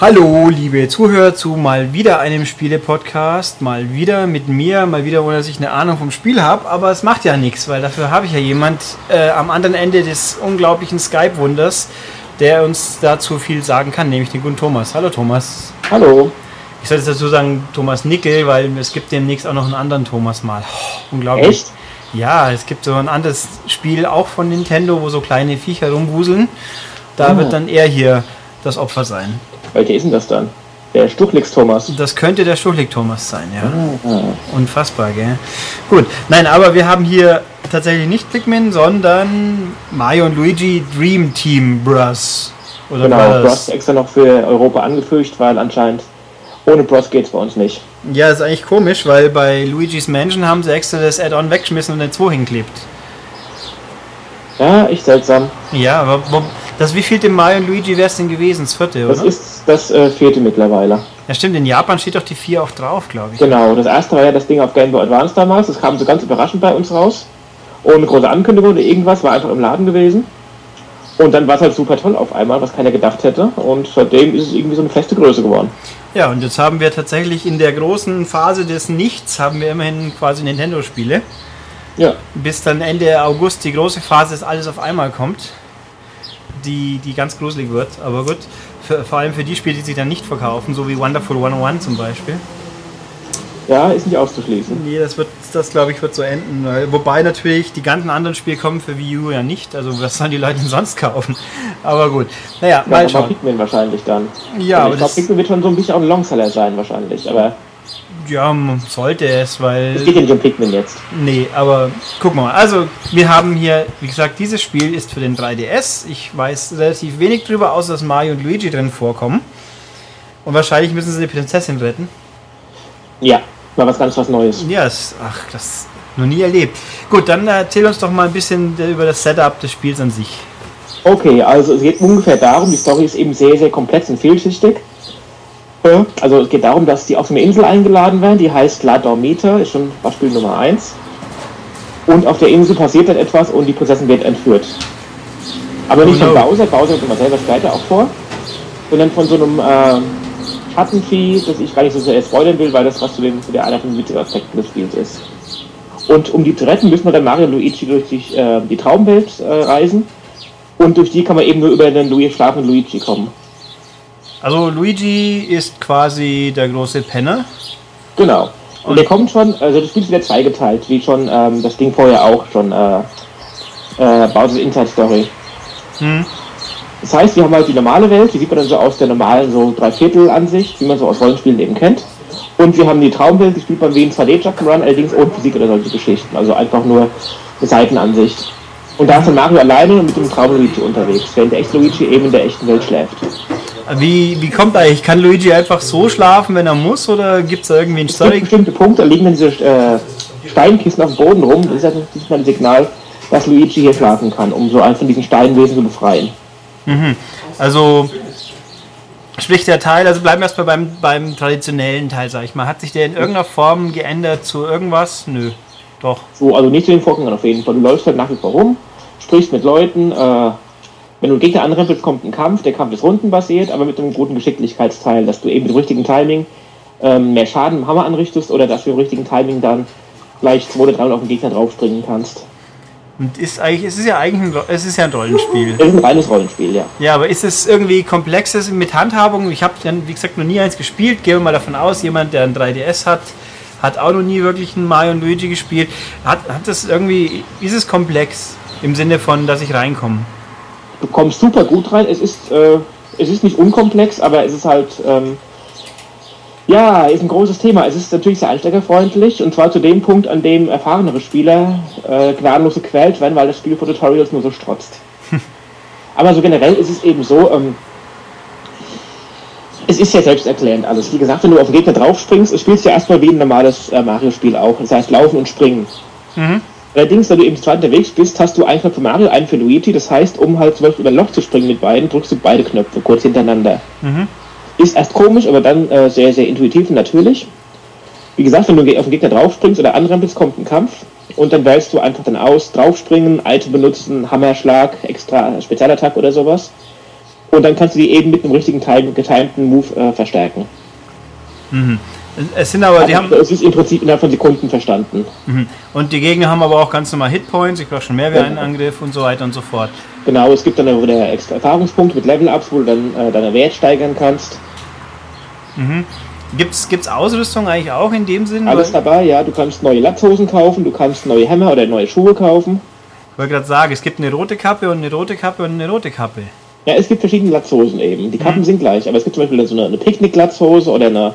Hallo, liebe Zuhörer zu mal wieder einem Spiele-Podcast. Mal wieder mit mir, mal wieder, ohne dass ich eine Ahnung vom Spiel habe. Aber es macht ja nichts, weil dafür habe ich ja jemand äh, am anderen Ende des unglaublichen Skype-Wunders, der uns dazu viel sagen kann, nämlich den guten Thomas. Hallo, Thomas. Hallo. Ich sollte dazu sagen Thomas Nickel, weil es gibt demnächst auch noch einen anderen Thomas mal. Oh, unglaublich. Echt? Ja, es gibt so ein anderes Spiel auch von Nintendo, wo so kleine Viecher rumwuseln. Da Ah. wird dann er hier das Opfer sein. Welcher ist denn das dann? Der Stuchlix Thomas. Das könnte der Stuchlik Thomas sein, ja. Ah. Unfassbar, gell? Gut, nein, aber wir haben hier tatsächlich nicht Pikmin, sondern Mario und Luigi Dream Team Bros. Oder Genau, Bros extra noch für Europa angefügt, weil anscheinend ohne Bros geht's bei uns nicht. Ja, ist eigentlich komisch, weil bei Luigi's Mansion haben sie extra das Add-on weggeschmissen und den 2 hingeklebt. Ja, echt seltsam. Ja, aber wo, das wie viel dem Mario und Luigi wäre es denn gewesen? Das vierte, Das oder? ist das äh, vierte mittlerweile. Ja, stimmt, in Japan steht doch die 4 auch drauf, glaube ich. Genau, das erste war ja das Ding auf Game Boy Advance damals. Das kam so ganz überraschend bei uns raus. Ohne große Ankündigung oder irgendwas, war einfach im Laden gewesen. Und dann war es halt super toll auf einmal, was keiner gedacht hätte. Und seitdem ist es irgendwie so eine feste Größe geworden. Ja, und jetzt haben wir tatsächlich in der großen Phase des Nichts, haben wir immerhin quasi Nintendo-Spiele. Ja, bis dann Ende August die große Phase, dass alles auf einmal kommt, die, die ganz gruselig wird. Aber gut, für, vor allem für die Spiele, die sich dann nicht verkaufen, so wie Wonderful 101 zum Beispiel. ja, ist nicht auszuschließen. Nee, das wird, das glaube ich, wird so enden. Wobei natürlich die ganzen anderen Spiele kommen für Wii U ja nicht. Also was sollen die Leute denn sonst kaufen? Aber gut. Naja, Ja, mal schauen. Pikmin wahrscheinlich dann. Ja, Und aber ich glaube, Pikmin wird schon so ein bisschen auch ein Longseller sein wahrscheinlich. Aber ja, sollte es, weil. es geht ja nicht um Pikmin jetzt. Nee, aber guck mal. Also, wir haben hier, wie gesagt, dieses Spiel ist für den 3DS. Ich weiß relativ wenig drüber, außer dass Mario und Luigi drin vorkommen. Und wahrscheinlich müssen sie die Prinzessin retten. Ja, mal was ganz was Neues. Ja, das, ach, das noch nie erlebt. Gut, dann erzähl uns doch mal ein bisschen über das Setup des Spiels an sich. Okay, also es geht ungefähr darum, die Story ist eben sehr, sehr komplex und vielschichtig. Äh, Also es geht darum, dass die auf so eine Insel eingeladen werden, die heißt La Dormita, ist schon Beispiel Nummer 1. Und auf der Insel passiert dann etwas und die Prinzessin wird entführt. Aber nicht von no. Bowser, Bowser kommt man selber später auch vor, sondern von so einem äh, Schattenvieh, das ich gar nicht so sehr spoilern will, weil das was zu, den, zu der einer von den Aspekten des Spiels ist. Und um die zu retten, müssen wir dann Mario und Luigi durch die, äh, die Traumwelt äh, reisen. Und durch die kann man eben nur über den Luigi, schlafenden Luigi kommen. Also, Luigi ist quasi der große Penner. Genau. Und der kommt schon, also das Spiel ist wieder zweigeteilt, wie schon ähm, das Ding vorher auch schon äh, äh, Bowser's Inside Story. Hm. Das heißt, wir haben halt die normale Welt, die sieht man dann so aus der normalen so Dreiviertel-Ansicht, wie man so aus Rollenspielen eben kennt. Und wir haben die Traumwelt, die spielt man wie ein 2D-Jump'n'Run, allerdings ohne Physik oder solche Geschichten. Also einfach nur eine Seitenansicht. Und da ist dann Mario alleine und mit dem Traum Luigi unterwegs, während der echte Luigi eben in der echten Welt schläft. Wie, wie kommt eigentlich? Kann Luigi einfach so schlafen, wenn er muss? Oder gibt es da irgendwie einen Es gibt Story? bestimmte Punkte, da liegen dann diese äh, Steinkissen auf dem Boden rum. Das ist ist ein Signal, dass Luigi hier schlafen kann, um so einen von diesen Steinwesen zu befreien. Also sprich der Teil, also bleiben wir erstmal beim, beim traditionellen Teil, sag ich mal. Hat sich der in irgendeiner Form geändert zu irgendwas? Nö. Doch. So, also nicht zu den Vorgängern auf jeden Fall. Du läufst halt nach wie vor rum, sprichst mit Leuten. Äh, wenn du einen Gegner anrempelst, kommt ein Kampf. Der Kampf ist rundenbasiert, aber mit einem guten Geschicklichkeitsteil, dass du eben mit dem richtigen Timing ähm, mehr Schaden im Hammer anrichtest oder dass du im richtigen Timing dann gleich zwei oder drei auf den Gegner draufspringen kannst. Und ist eigentlich, es ist ja eigentlich ein, es ist ja ein Rollenspiel. Das ist ein reines Rollenspiel, ja. Ja, aber ist es irgendwie komplexes mit Handhabung? Ich habe dann, wie gesagt, noch nie eins gespielt. Gehen wir mal davon aus, jemand, der ein 3DS hat, hat auch noch nie wirklich ein Mario und Luigi gespielt. Hat, hat das irgendwie, ist es komplex im Sinne von, dass ich reinkomme? Du kommst super gut rein. Es ist, äh, es ist nicht unkomplex, aber es ist halt, ähm, ja, ist ein großes Thema. Es ist natürlich sehr einsteigerfreundlich und zwar zu dem Punkt, an dem erfahrenere Spieler äh, gnadenlos gequält werden, weil das Spiel vor Tutorials nur so strotzt. aber so generell ist es eben so, ähm, es ist ja selbsterklärend alles. Wie gesagt, wenn du auf den Gegner draufspringst, es spielst du ja erstmal wie ein normales äh, Mario-Spiel auch. Das heißt, laufen und springen. Allerdings, wenn du eben zwei unterwegs bist, hast du einen Knopf für Mario, einen für Luigi. Das heißt, um halt zum Beispiel über ein Loch zu springen mit beiden, drückst du beide Knöpfe kurz hintereinander. Ist erst komisch, aber dann äh, sehr, sehr intuitiv und natürlich. Wie gesagt, wenn du auf den Gegner draufspringst oder anrempelst, kommt ein Kampf. Und dann wählst du einfach dann aus, draufspringen, Item benutzen, Hammerschlag, extra Spezialattack oder sowas. Und dann kannst du die eben mit einem richtigen time, getimten Move äh, verstärken. Mhm. Es sind aber, die Also, haben. es ist im Prinzip innerhalb von Sekunden verstanden. Mhm. Und die Gegner haben aber auch ganz normal Hitpoints, ich brauche schon mehr wie einen Angriff und so weiter und so fort. Genau, es gibt dann auch wieder extra Erfahrungspunkte mit Level-Ups, wo du dann äh, deine Wert steigern kannst. Gibt's, gibt's Ausrüstung eigentlich auch in dem Sinn? Alles dabei, ja. Du kannst neue Latzhosen kaufen, du kannst neue Hämmer oder neue Schuhe kaufen. Ich wollte gerade sagen, es gibt eine rote Kappe und eine rote Kappe und eine rote Kappe. Ja, es gibt verschiedene Latzhosen eben. Die Kappen sind gleich, aber es gibt zum Beispiel so eine, eine Picknick-Latzhose oder eine,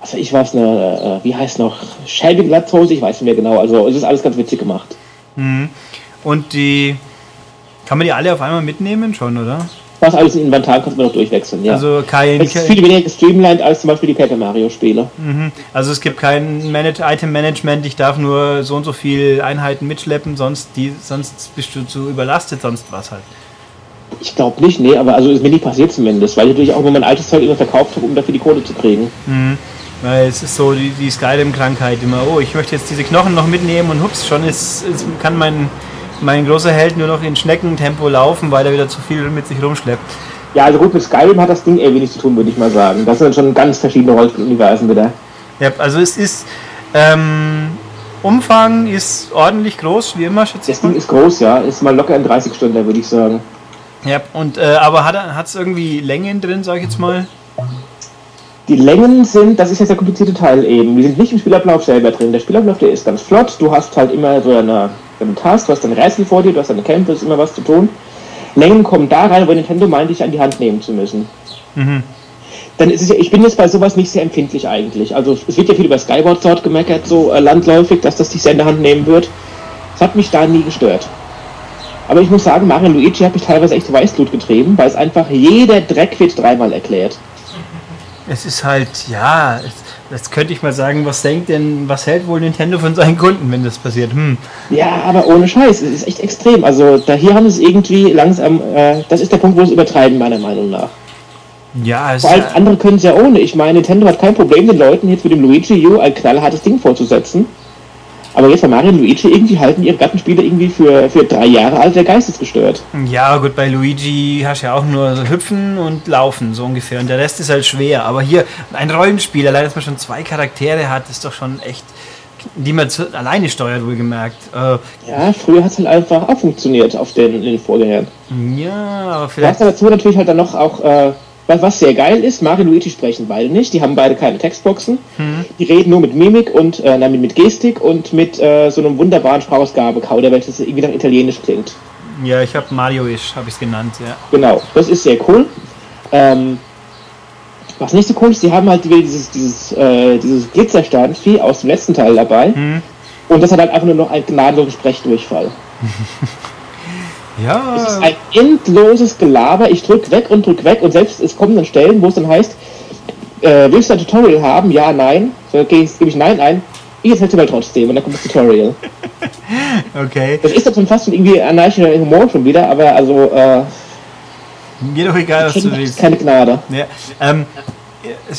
weiß ich was, eine, äh, wie heißt noch, Shelby-Latzhose, ich weiß nicht mehr genau. Also es ist alles ganz witzig gemacht. Und die. Kann man die alle auf einmal mitnehmen schon, oder? Was alles im Inventar kannst du noch durchwechseln, ja. Also kein. es ist viel weniger gestreamlined als zum Beispiel die Paper Mario-Spiele. Mhm. Also es gibt kein Manage Item Management, ich darf nur so und so viel Einheiten mitschleppen, sonst die, sonst bist du zu überlastet, sonst was halt. Ich glaube nicht, nee, aber also ist mir nie passiert zumindest, weil ich natürlich auch immer mein altes Zeug immer verkauft habe, um dafür die Kohle zu kriegen. Weil es ist so die, die Skyrim-Krankheit immer, oh, ich möchte jetzt diese Knochen noch mitnehmen und hups, schon ist, ist, kann mein, mein großer Held nur noch in Schneckentempo laufen, weil er wieder zu viel mit sich rumschleppt. Ja, also gut, mit Skyrim hat das Ding eher wenig zu tun, würde ich mal sagen. Das sind schon ganz verschiedene Rollenspieluniversen wieder. Ja, also es ist, ähm, Umfang ist ordentlich groß, wie immer, schätze ich Das Ding ist groß, ja. Ist mal locker in 30 Stunden, würde ich sagen. Ja, und, äh, aber hat es irgendwie Längen drin, sag ich jetzt mal? Die Längen sind, das ist jetzt der komplizierte Teil eben. Die sind nicht im Spielablauf selber drin. Der Spielablauf, der ist ganz flott. Du hast halt immer so eine, eine Task, du hast ein Rätsel vor dir, du hast eine Kämpfe, ist immer was zu tun. Längen kommen da rein, wo Nintendo meint, dich an die Hand nehmen zu müssen. Dann ist es ja, ich bin jetzt bei sowas nicht sehr empfindlich eigentlich. Also es wird ja viel über Skyward Sword gemeckert, so äh, landläufig, dass das dich sehr in der Hand nehmen wird. Das hat mich da nie gestört. Aber ich muss sagen, Mario Luigi hat mich teilweise echt Weißblut getrieben, weil es einfach jeder Dreck wird dreimal erklärt. Es ist halt, ja, jetzt könnte ich mal sagen, was denkt denn, was hält wohl Nintendo von seinen Kunden, wenn das passiert? Hm. Ja, aber ohne Scheiß, es ist echt extrem. Also da hier haben es irgendwie langsam, äh, das ist der Punkt, wo es übertreiben, meiner Meinung nach. Ja, es Vor allem andere können es ja ohne. Ich meine, Nintendo hat kein Problem, den Leuten jetzt mit dem Luigi U ein knallhartes Ding vorzusetzen. Aber jetzt bei Mario und Luigi irgendwie halten ihre Gattenspiele irgendwie für, für drei Jahre alt der geistesgestört. ja, gut, bei Luigi hast du ja auch nur so hüpfen und laufen, so ungefähr. Und der Rest ist halt schwer. Aber hier, ein Rollenspiel, allein, dass man schon zwei Charaktere hat, ist doch schon echt, die man zu, alleine steuert, wohlgemerkt. Äh, Ja, früher hat es halt einfach auch funktioniert auf den, den Vorgängern. ja, aber Du hast vielleicht. dazu natürlich halt dann noch auch, äh, was, was sehr geil ist, Mario und Luigi sprechen beide nicht, die haben beide keine Textboxen, die reden nur mit Mimik und äh, nein, mit, Gestik und mit äh, so einem wunderbaren Sprachausgabe-Kauderwelsch, das irgendwie nach Italienisch klingt. Ja, ich habe Mario-ish, habe ich es genannt, ja. Genau, das ist sehr cool. Ähm, was nicht so cool ist, die haben halt dieses, dieses, äh, dieses Glitzersternvieh aus dem letzten Teil dabei. Und das hat halt einfach nur noch einen gnadenlosen Sprechdurchfall. Ja, Es ist ein endloses Gelaber. Ich drück weg und drück weg und selbst es kommen dann Stellen, wo es dann heißt, äh, willst du ein Tutorial haben? Ja, nein. So, okay, gebe ich Nein ein. Ich erzähle mal trotzdem und dann kommt das Tutorial. okay. Das ist dann schon fast schon irgendwie anarchischer Humor schon wieder, aber also, äh, Mir doch egal, was du willst. keine Gnade. Ja, ähm,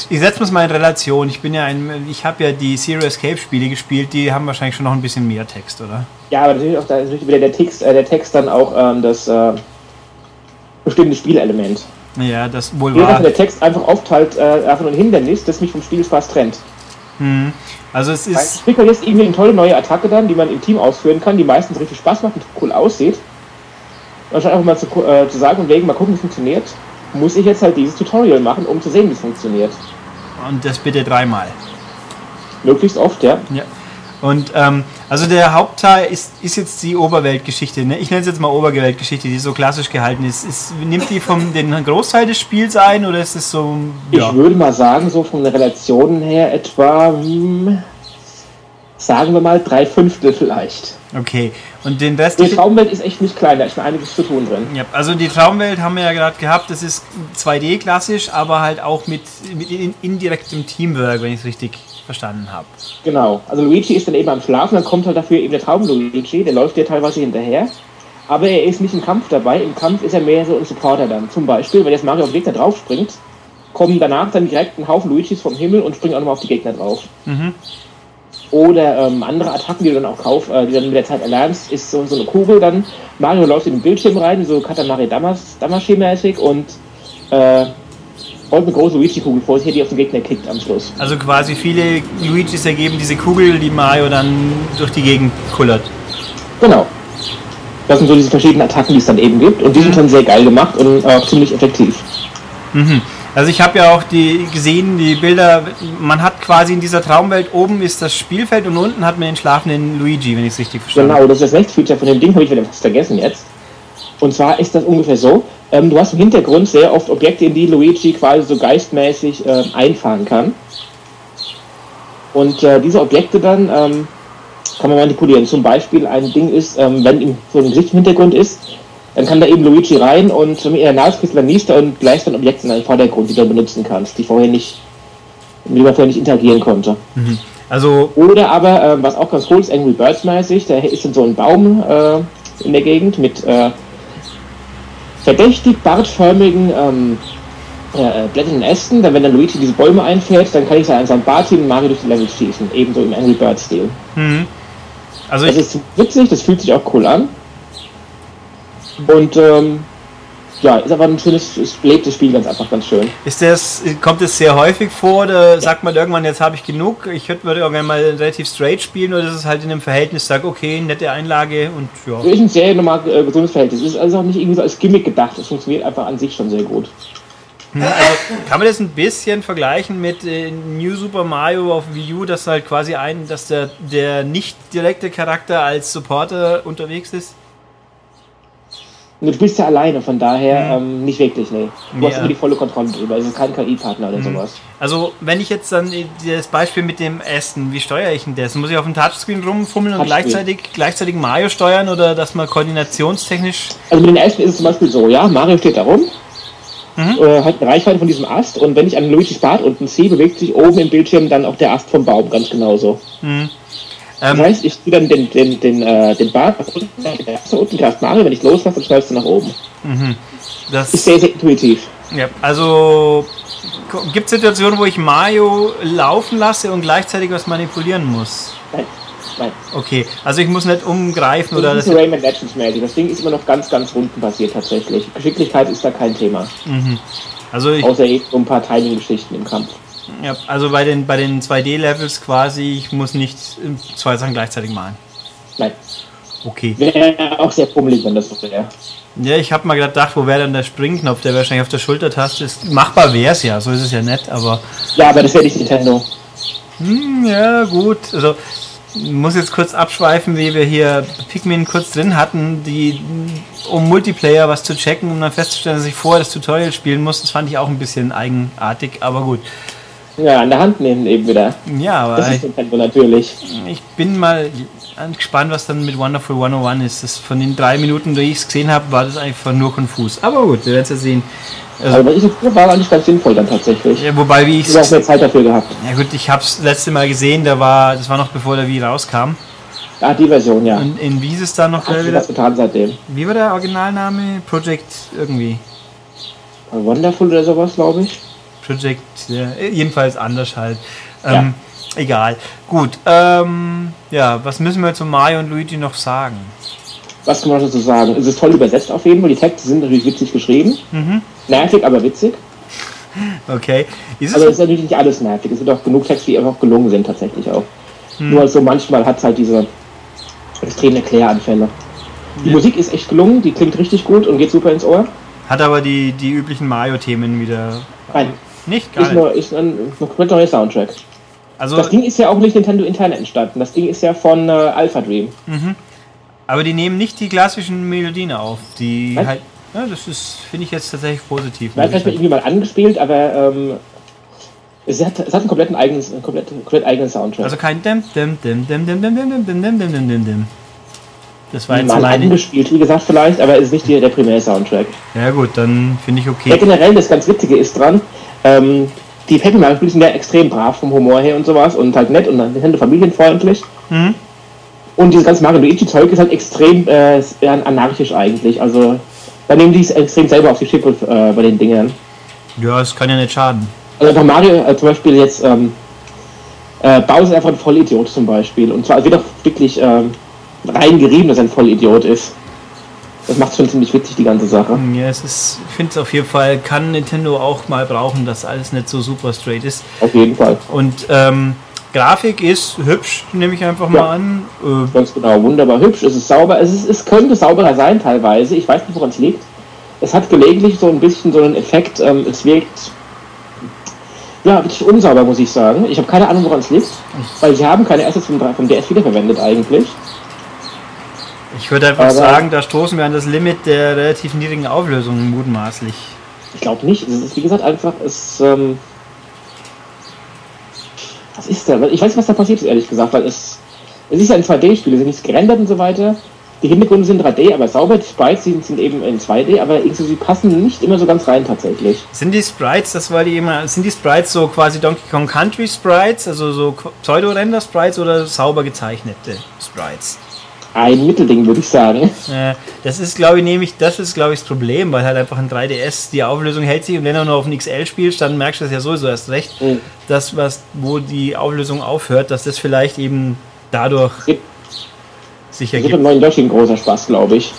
ich setze es mal in Relation. Ich bin ja ein, ich habe ja die Zero Escape Spiele gespielt, die haben wahrscheinlich schon noch ein bisschen mehr Text, oder? Ja, aber natürlich auch da ist wieder der Text, äh, der Text dann auch ähm, das äh, bestimmte Spielelement. Ja, das wohl wahr. der Text einfach aufteilt, äh, einfach nur ein Hindernis, das mich vom Spielspaß trennt. Also es Ich ist, kriege jetzt irgendwie eine tolle neue Attacke dann, die man im Team ausführen kann, die meistens richtig Spaß macht und cool aussieht. Anstatt einfach mal zu, äh, zu sagen und wegen, mal gucken, wie es funktioniert, muss ich jetzt halt dieses Tutorial machen, um zu sehen, wie es funktioniert. und das bitte dreimal. Möglichst oft, ja. Ja. Und ähm, also der Hauptteil ist, ist jetzt die Oberweltgeschichte. Ne? Ich nenne es jetzt mal Oberweltgeschichte, die so klassisch gehalten ist. ist nimmt die vom den Großteil des Spiels ein oder ist es so ja, Ich würde mal sagen, so von den Relationen her etwa, hm, sagen wir mal, drei Fünftel vielleicht. okay. Und den Rest Die Traumwelt ist echt nicht klein, da ist schon einiges zu tun drin. Ja, also die Traumwelt haben wir ja gerade gehabt, das ist 2D klassisch, aber halt auch mit, mit in, indirektem Teamwork, wenn ich es richtig verstanden habe. Genau. Also Luigi ist dann eben am Schlafen, dann kommt halt dafür eben der Traum-Luigi, der läuft dir teilweise hinterher. Aber er ist nicht im Kampf dabei. Im Kampf ist er mehr so ein Supporter dann. Zum Beispiel, wenn jetzt Mario auf den Gegner draufspringt, kommen danach dann direkt ein Haufen Luigis vom Himmel und springen auch nochmal auf die Gegner drauf. Oder ähm, andere Attacken, die du dann auch kauf, äh, die dann mit der Zeit erlernst, ist so, so eine Kugel dann. Mario läuft in den Bildschirm rein, so Katamari Damas, Damashi-mäßig und äh, rollt eine große Luigi-Kugel vor sich, die auf den Gegner kickt am Schluss. Also quasi viele Luigis ergeben diese Kugel, die Mario dann durch die Gegend kullert. Genau. Das sind so diese verschiedenen Attacken, die es dann eben gibt. Und die sind schon sehr geil gemacht und auch ziemlich effektiv. Mhm. Also ich habe ja auch die gesehen, die Bilder, man hat quasi in dieser Traumwelt oben ist das Spielfeld und unten hat man den schlafenden Luigi, wenn ich es richtig verstanden habe. Genau, das ist das nächste Feature von dem Ding, habe ich wieder fast vergessen jetzt. Und zwar ist das ungefähr so, ähm, du hast im Hintergrund sehr oft Objekte, in die Luigi quasi so geistmäßig äh, einfahren kann. Und äh, diese Objekte dann ähm, kann man manipulieren. Zum Beispiel ein Ding ist, ähm, wenn ihm so ein Gesicht im Hintergrund ist, dann kann da eben Luigi rein und mit einer Nashkiste dann niest er und gleicht dann Objekte in den Vordergrund, die du benutzen kannst, die vorher nicht, mit man vorher nicht interagieren konnte. Mhm. Also Oder aber, äh, was auch ganz cool ist, Angry Birds mäßig, da ist in so ein Baum äh, in der Gegend mit äh, verdächtig bartförmigen ähm, äh, blätternden Ästen. Dann, wenn dann Luigi diese Bäume einfährt, dann kann ich da an seinem Bart ziehen und Mario durch die Level schießen. Ebenso im Angry Birds-Stil. Mhm. Also das ist witzig, das fühlt sich auch cool an. Und ähm, ja, ist aber ein schönes, belebtes Spiel, ganz einfach, ganz schön. Ist das, kommt es sehr häufig vor oder sagt man irgendwann, jetzt habe ich genug, ich würde irgendwann mal relativ straight spielen oder ist es halt in einem Verhältnis, sag okay, nette Einlage und ja. Das ist ein sehr normal äh, gesundes Verhältnis. Es ist also auch nicht irgendwie so als Gimmick gedacht, es funktioniert einfach an sich schon sehr gut. Hm, also kann man das ein bisschen vergleichen mit äh, New Super Mario auf Wii U, dass halt quasi ein, dass der, der nicht direkte Charakter als Supporter unterwegs ist? Du spielst ja alleine, von daher mhm. ähm, nicht wirklich, nee. Du ja. hast immer die volle Kontrolle drüber, also kein KI-Partner oder mhm. sowas. Also, wenn ich jetzt dann das Beispiel mit dem Essen, wie steuere ich denn das? Muss ich auf dem Touchscreen rumfummeln und gleichzeitig, gleichzeitig Mario steuern oder dass man koordinationstechnisch. Also, mit dem Essen ist es zum Beispiel so, ja, Mario steht da rum, mhm. äh, hat eine Reichweite von diesem Ast und wenn ich an Luigi's Bart unten ziehe, bewegt sich oben im Bildschirm dann auch der Ast vom Baum ganz genauso. Mhm. Das ähm, heißt, ich ziehe dann den, den, den, äh, den Bart nach unten, nach unten greift Mario, wenn ich loslasse, dann schneidest du nach oben. Mhm. Das ist sehr, sehr intuitiv. Ja, also gibt es Situationen, wo ich Mario laufen lasse und gleichzeitig was manipulieren muss? Nein. Nein. Okay, also ich muss nicht umgreifen oder. Das ist Rayman Legends mäßig. Das Ding ist immer noch ganz, ganz rundenbasiert tatsächlich. Geschicklichkeit ist da kein Thema. Mhm. Also ich, Außer eben so ein paar Timing-Geschichten im Kampf. Ja, also bei den, bei den 2D-Levels quasi, ich muss nicht zwei Sachen gleichzeitig malen. Nein. Okay. Wäre auch sehr pummelig, wenn das so wäre. Ja, ich habe mal gedacht, wo wäre dann der Springknopf, der wahrscheinlich auf der Schultertaste ist. Machbar wäre es ja, so ist es ja nett, aber. Ja, aber das wäre nicht Nintendo. Hm, ja, gut. Also, muss jetzt kurz abschweifen, wie wir hier Pikmin kurz drin hatten, die, um Multiplayer was zu checken, um dann festzustellen, dass ich vorher das Tutorial spielen muss. Das fand ich auch ein bisschen eigenartig, aber gut. Ja, an der Hand nehmen eben wieder. Ja, aber. Das ist Nintendo natürlich. Ich bin mal gespannt, was dann mit Wonderful 101 ist. Das von den drei Minuten, die ich es gesehen habe, war das einfach nur konfus. Aber gut, wir werden es ja sehen. Also, aber ich war eigentlich ganz sinnvoll dann tatsächlich. Ja, wobei, wie ich es. auch mehr Zeit dafür gehabt. Ja, gut, ich habe es letzte Mal gesehen, da war, das war noch bevor der Wii rauskam. Ah, die Version, ja. Und in wie ist es da noch Ach, wieder? getan seitdem. Wie war der Originalname? Project irgendwie. Wonderful oder sowas, glaube ich. Project, ja, jedenfalls anders halt. Ähm, ja. Egal. Gut. Ähm, ja, was müssen wir zu Mario und Luigi noch sagen? Was kann man dazu sagen? Es ist toll übersetzt auf jeden Fall. Die Texte sind natürlich witzig geschrieben. Mhm. Nervig, aber witzig. Okay. Ist aber es ist natürlich nicht alles nervig. Es sind auch genug Texte, die einfach gelungen sind tatsächlich auch. Mhm. Nur so manchmal hat es halt diese extremen Erkläranfälle. Die ja. Musik ist echt gelungen, die klingt richtig gut und geht super ins Ohr. Hat aber die, die üblichen Mario-Themen wieder. Nein. Nicht? Gar ist, nur, ist ein, ein komplett neuer Soundtrack. Also, das Ding ist ja auch nicht Nintendo intern entstanden. Das Ding ist ja von äh, Alpha Dream. Mhm. Aber die nehmen nicht die klassischen Melodien auf. Die Was? halt. Ja, das ist, finde ich jetzt tatsächlich positiv. Vielleicht irgendwie mal angespielt, aber ähm, es, hat, es hat einen kompletten eigenen, einen komplett, komplett eigenen Soundtrack. Also kein Dim, Dim, Dim, Dim, Dim, Dim, Dim, Dim, Dim, Dim, Dim, Dim, Dim. Das war jetzt mal meine... angespielt, wie gesagt, vielleicht, aber es ist nicht der Primär-Soundtrack. Ja gut, dann finde ich okay. Ja, generell, das ganz Witzige ist dran, ähm, die Paper Mario Spiele sind ja extrem brav vom Humor her und sowas und halt nett und Nintendo familienfreundlich. Mhm. Und dieses ganze Mario Luigi Zeug ist halt extrem äh, anarchisch eigentlich. Also da nehmen die es extrem selber auf die Schippe äh, bei den Dingern. Ja, es kann ja nicht schaden. Also bei Mario äh, zum Beispiel jetzt ähm, äh, Bowser ist einfach ein Vollidiot zum Beispiel. Und zwar wird auch wirklich ähm, reingerieben, dass er ein Vollidiot ist. Das macht schon ziemlich witzig, die ganze Sache. Ja, es ist, ich finde es auf jeden Fall, kann Nintendo auch mal brauchen, dass alles nicht so super straight ist. Auf jeden Fall. Und ähm, Grafik ist hübsch, nehme ich einfach mal Ja. an. Äh, Ganz genau, wunderbar hübsch, es ist sauber, es, ist, es könnte sauberer sein teilweise, ich weiß nicht, woran es liegt. Es hat gelegentlich so ein bisschen so einen Effekt, ähm, es wirkt ja, wirklich unsauber, muss ich sagen. Ich habe keine Ahnung, woran es liegt, weil sie haben keine Assets vom, vom DS wiederverwendet eigentlich. Ich würde einfach Aber- sagen, da stoßen wir an das Limit der relativ niedrigen Auflösung mutmaßlich. Ich glaube nicht, es ist wie gesagt einfach, es, ähm, was ist da? Ich weiß nicht, was da passiert ist, ehrlich gesagt, weil es, es ist ja ein 2D-Spiel, es ist nichts gerendert und so weiter. Die Hintergründe sind 3D, aber sauber, die Sprites sind, sind eben in 2D, aber irgendwie, sie passen nicht immer so ganz rein tatsächlich. Sind die Sprites, das war die immer, sind die Sprites so quasi Donkey Kong Country Sprites, also so Pseudo-Render-Sprites oder sauber gezeichnete Sprites? Ein Mittelding, würde ich sagen. Das ist, glaube ich, nämlich, das ist, glaube ich, das Problem, weil halt einfach ein 3DS die Auflösung hält sich und wenn du nur auf ein XL spielst, dann merkst du das ja sowieso erst recht, Mhm. das, was, wo die Auflösung aufhört, dass das vielleicht eben dadurch Gibt- sich Das ergibt. beim neuen Yoshi ein großer Spaß, glaube ich.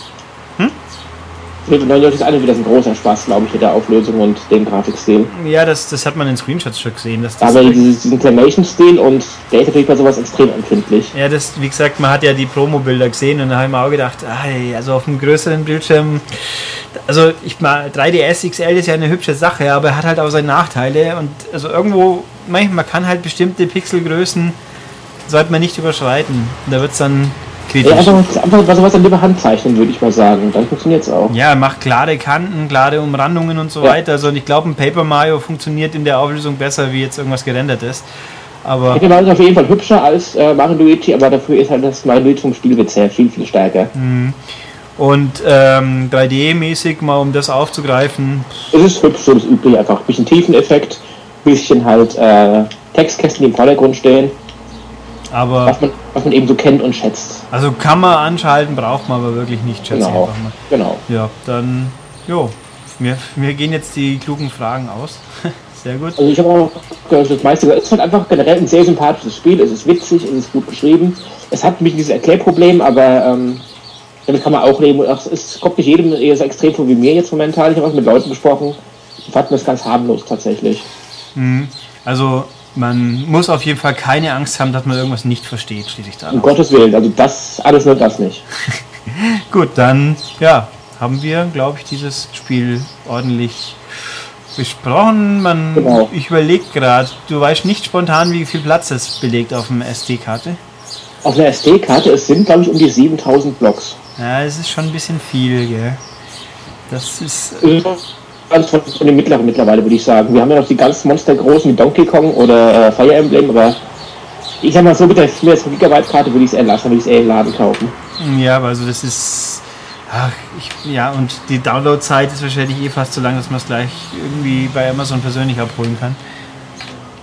Neuen Yoshi ist alles wieder ein großer Spaß, glaube ich, mit der Auflösung und dem Grafikstil. Ja, das, das hat man in Screenshots schon gesehen. Dass das Aber diesen Clamation-Stil und der ist natürlich bei sowas extrem empfindlich. Ja, das, wie gesagt, man hat ja die Promo-Bilder gesehen und da habe ich mir auch gedacht, ei, also auf einem größeren Bildschirm, also ich mal 3DS XL ist ja eine hübsche Sache, aber er hat halt auch seine Nachteile und also irgendwo, manchmal man kann halt bestimmte Pixelgrößen sollte man nicht überschreiten. Da wird es dann Ja, kritisch. einfach, einfach bei sowas an lieber Hand zeichnen, würde ich mal sagen. Dann funktioniert es auch. Ja, macht klare Kanten, klare Umrandungen und so Ja. weiter. Also und ich glaube, ein Paper Mario funktioniert in der Auflösung besser, wie jetzt irgendwas gerendert ist. Aber Paper Mario ist auf jeden Fall hübscher als äh, Mario Luigi, aber dafür ist halt das Mario Luigi vom Spielwitz her viel, viel stärker. und ähm, 3D-mäßig mal um das aufzugreifen, Es ist hübsch, so das übliche einfach. Bisschen Tiefeneffekt, bisschen halt äh, Textkästen, die im Vordergrund stehen, aber was man, was man eben so kennt und schätzt. Also kann man anschalten, braucht man aber wirklich nicht, schätze Genau. einfach mal. Genau. Ja, dann, jo, mir, mir gehen jetzt die klugen Fragen aus. Sehr gut. Also ich habe auch gehört, das meiste es ist halt einfach generell ein sehr sympathisches Spiel. Es ist witzig, es ist gut geschrieben. Es hat mich dieses Erklärproblem, aber ähm, damit kann man auch leben. Es kommt nicht jedem eher so extrem vor wie mir jetzt momentan. Ich habe auch mit Leuten gesprochen, die fanden das ganz harmlos tatsächlich. Mhm. Also man muss auf jeden Fall keine Angst haben, dass man irgendwas nicht versteht, schließe ich da. Um Gottes Willen, also das, alles nur das nicht. Gut, dann, ja, haben wir, glaube ich, dieses Spiel ordentlich besprochen. Man, Genau. Ich überlege gerade, du weißt nicht spontan, wie viel Platz es belegt auf dem SD-Karte. Auf einer SD-Karte, es sind glaube ich um die 7000 Blocks. Ja, es ist schon ein bisschen viel, gell. Das ist Also von, von den mittleren mittlerweile würde ich sagen. Wir haben ja noch die ganz monstergroßen wie Donkey Kong oder äh, Fire Emblem, aber ich sag mal so, mit der 4 Gigabyte-Karte würde ich es eher lassen, würde ich es eher im Laden kaufen. Ja, aber also das ist. Ach, ich, ja, und die Downloadzeit ist wahrscheinlich eh fast so lang, dass man es gleich irgendwie bei Amazon persönlich abholen kann.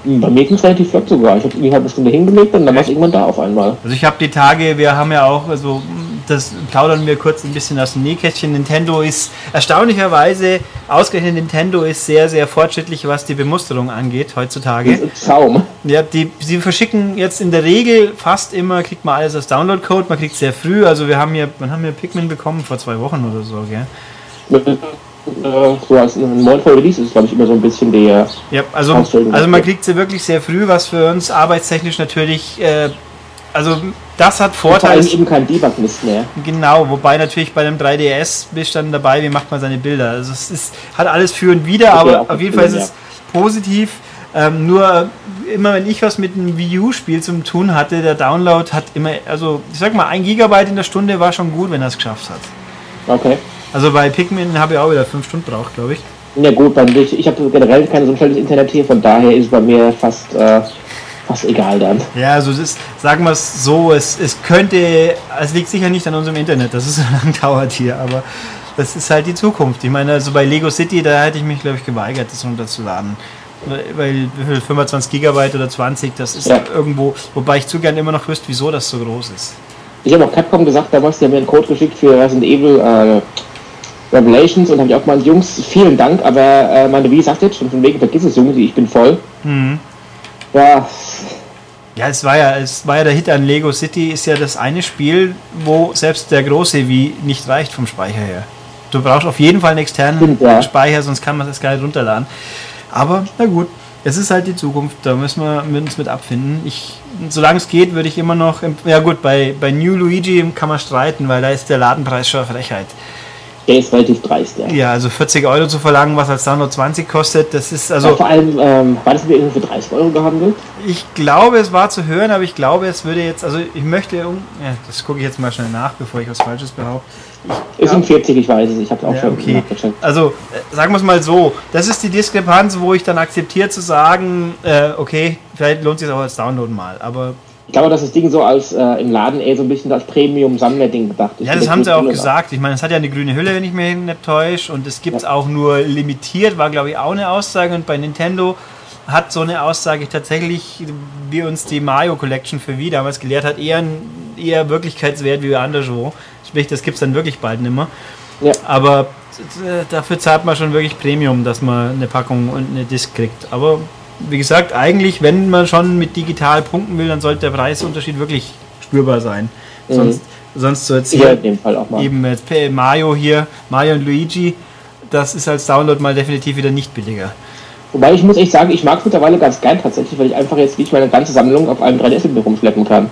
Hm, Bei mir ging es relativ flott sogar. Ich habe irgendwie eine halbe Stunde hingelegt und dann war es irgendwann da auf einmal. Also ich habe die Tage, wir haben ja auch, also das plaudern wir kurz ein bisschen aus dem Nähkästchen. Nintendo ist erstaunlicherweise, ausgerechnet Nintendo ist sehr, sehr fortschrittlich, was die Bemusterung angeht heutzutage. Traum. Ja, die, sie verschicken jetzt in der Regel fast immer, kriegt man alles als Download-Code, man kriegt sehr früh, also wir haben hier, wann haben wir Pikmin bekommen? Vor zwei Wochen oder so, gell? Äh, so als ein Monat vor Release ist glaube ich, immer so ein bisschen der. Ja, also, also man kriegt sie wirklich sehr früh, was für uns arbeitstechnisch natürlich, äh, also das hat Vor Vorteile. allem eben kein Debug-Mist mehr. Genau, wobei natürlich bei einem 3DS bist dann dabei, wie macht man seine Bilder. Also es ist, hat alles für und wieder, Okay, aber auf jeden Fall ist ja. es positiv. Ähm, nur immer wenn ich was mit einem Wii U-Spiel zum tun hatte, der Download hat immer, also ich sag mal, ein Gigabyte in der Stunde war schon gut, wenn er es geschafft hat. Okay. Also bei Pikmin habe ich auch wieder fünf Stunden braucht, glaube ich. Ja gut, bei mir, ich habe generell kein so schnelles Internet hier, von daher ist es bei mir fast, äh, fast egal dann. Ja, also es ist, sagen wir es so, es, es könnte, es liegt sicher nicht an unserem Internet, dass es so lange dauert hier, aber das ist halt die Zukunft. Ich meine, also bei Lego City, da hätte ich mich, glaube ich, geweigert, das runterzuladen. Weil- Weil wie viel, 25 Gigabyte oder 20, das ist Ja. irgendwo, wobei ich zu gern immer noch wüsste, wieso das so groß ist. Ich habe auch Capcom gesagt, damals, die haben mir einen Code geschickt für Resident Evil äh, Revelations und habe ich auch gemeint, Jungs, vielen Dank, aber äh, meine Wii sagt jetzt schon von wegen, vergiss es, Jungs, ich bin voll. Mhm. Ja, Ja, es war ja, es war ja der Hit an Lego City, ist ja das eine Spiel, wo selbst der große wie nicht reicht vom Speicher her. Du brauchst auf jeden Fall einen externen Stimmt, ja. Speicher, sonst kann man das gar nicht runterladen. Aber na gut, es ist halt die Zukunft, da müssen wir uns mit abfinden. Ich, solange es geht, würde ich immer noch. Ja gut, bei, bei New Luigi kann man streiten, weil da ist der Ladenpreis schon eine Frechheit. Der ist relativ dreist, ja. Ja, also 40 Euro zu verlangen, was als Download 20 kostet, das ist Ja, also. vor allem, ähm, war das irgendwie für 30 Euro gehandelt? Ich glaube, es war zu hören, aber ich glaube, es würde jetzt, also ich möchte, ja, das gucke ich jetzt mal schnell nach, bevor ich was Falsches behaupte. Ist um 40, ich weiß es, ich habe auch Ja, schon okay. nachgecheckt. Also, äh, sagen wir es mal so, das ist die Diskrepanz, wo ich dann akzeptiere zu sagen, äh, okay, vielleicht lohnt es sich auch als Download mal, aber Ich glaube, dass das Ding so als äh, im Laden eher so ein bisschen als Premium-Sammler-Ding gedacht ist. ja, das haben sie auch gesagt. Ich meine, es hat ja eine grüne Hülle, wenn ich mich nicht täusche, und es gibt es auch nur limitiert, war glaube ich auch eine Aussage, und bei Nintendo hat so eine Aussage tatsächlich, wie uns die Mario Collection für Wii damals gelehrt hat, eher, eher Wirklichkeitswert wie anderswo. Sprich, das gibt es dann wirklich bald nimmer. Ja. Aber äh, dafür zahlt man schon wirklich Premium, dass man eine Packung und eine Disc kriegt. Aber wie gesagt, eigentlich, wenn man schon mit digital punkten will, dann sollte der Preisunterschied wirklich spürbar sein. Mhm. Sonst, sonst so jetzt Hier mal. eben jetzt Mario hier, Mario und Luigi, das ist als Download mal definitiv wieder nicht billiger. Wobei ich muss echt sagen, ich mag es mittlerweile ganz gern tatsächlich, weil ich einfach jetzt nicht meine ganze Sammlung auf einem 3DS mit rumschleppen kann.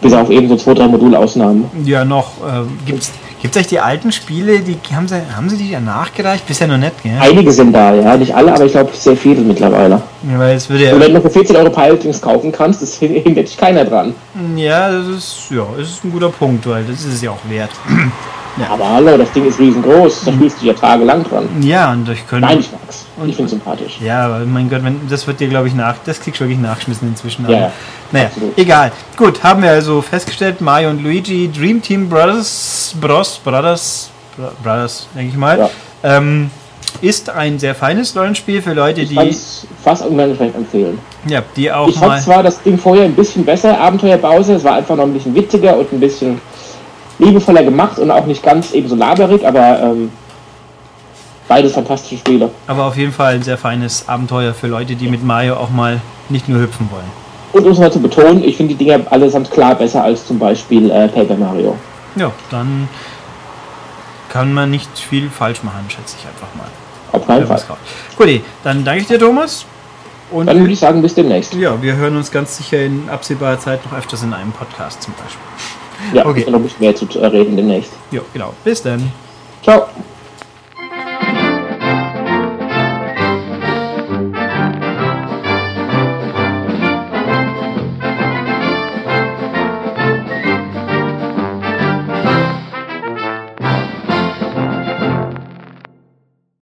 Bis auf eben so zwei, drei Modulausnahmen. Ja, noch. Ähm, gibt's gibt's eigentlich die alten Spiele, die haben sie, haben sie die ja nachgereicht? Bisher noch nicht, gell? Einige sind da, ja, nicht alle, aber ich glaube sehr viele mittlerweile. Ja, weil es würde ja. Und wenn du für 14 Euro Pilotings kaufen kannst, das hin- hindert dich keiner dran. Ja, das ist, ja, das ist ein guter Punkt, weil das ist es ja auch wert. Aber hallo, das Ding ist riesengroß, da spielst du ja tagelang dran. Ja, und ich könnte. Nein, ich mag's. Ich find's sympathisch. Ja, aber mein Gott, wenn, das wird dir, glaube ich, nach. Das kriegst du wirklich nachgeschmissen inzwischen. Ja, aber- ja, Naja, absolut. egal. Gut, haben wir also festgestellt, Mario und Luigi, Dream Team Brothers, Bros, Brothers, Bro- Brothers, denke ich mal, Ja. ähm, ist ein sehr feines Rollenspiel für Leute, Ich die, fast uneingeschränkt empfehlen. ja, die auch Ich fand zwar das Ding vorher ein bisschen besser, Abenteuer Bowser, es war einfach noch ein bisschen witziger und ein bisschen liebevoller gemacht und auch nicht ganz eben so laberig, aber ähm, beides fantastische Spiele. Aber auf jeden Fall ein sehr feines Abenteuer für Leute, die mit Mario auch mal nicht nur hüpfen wollen. Und um es mal zu betonen, ich finde die Dinger allesamt klar besser als zum Beispiel äh, Paper Mario. Ja, dann kann man nicht viel falsch machen, schätze ich einfach mal. Auf keinen Fall. Gut, dann danke ich dir, Thomas. Und Dann würde ich sagen, bis demnächst. ja, wir hören uns ganz sicher in absehbarer Zeit noch öfters in einem Podcast zum Beispiel. Ja, Okay. ein bisschen mehr zu äh, reden demnächst. Ja, genau. Bis dann. Ciao.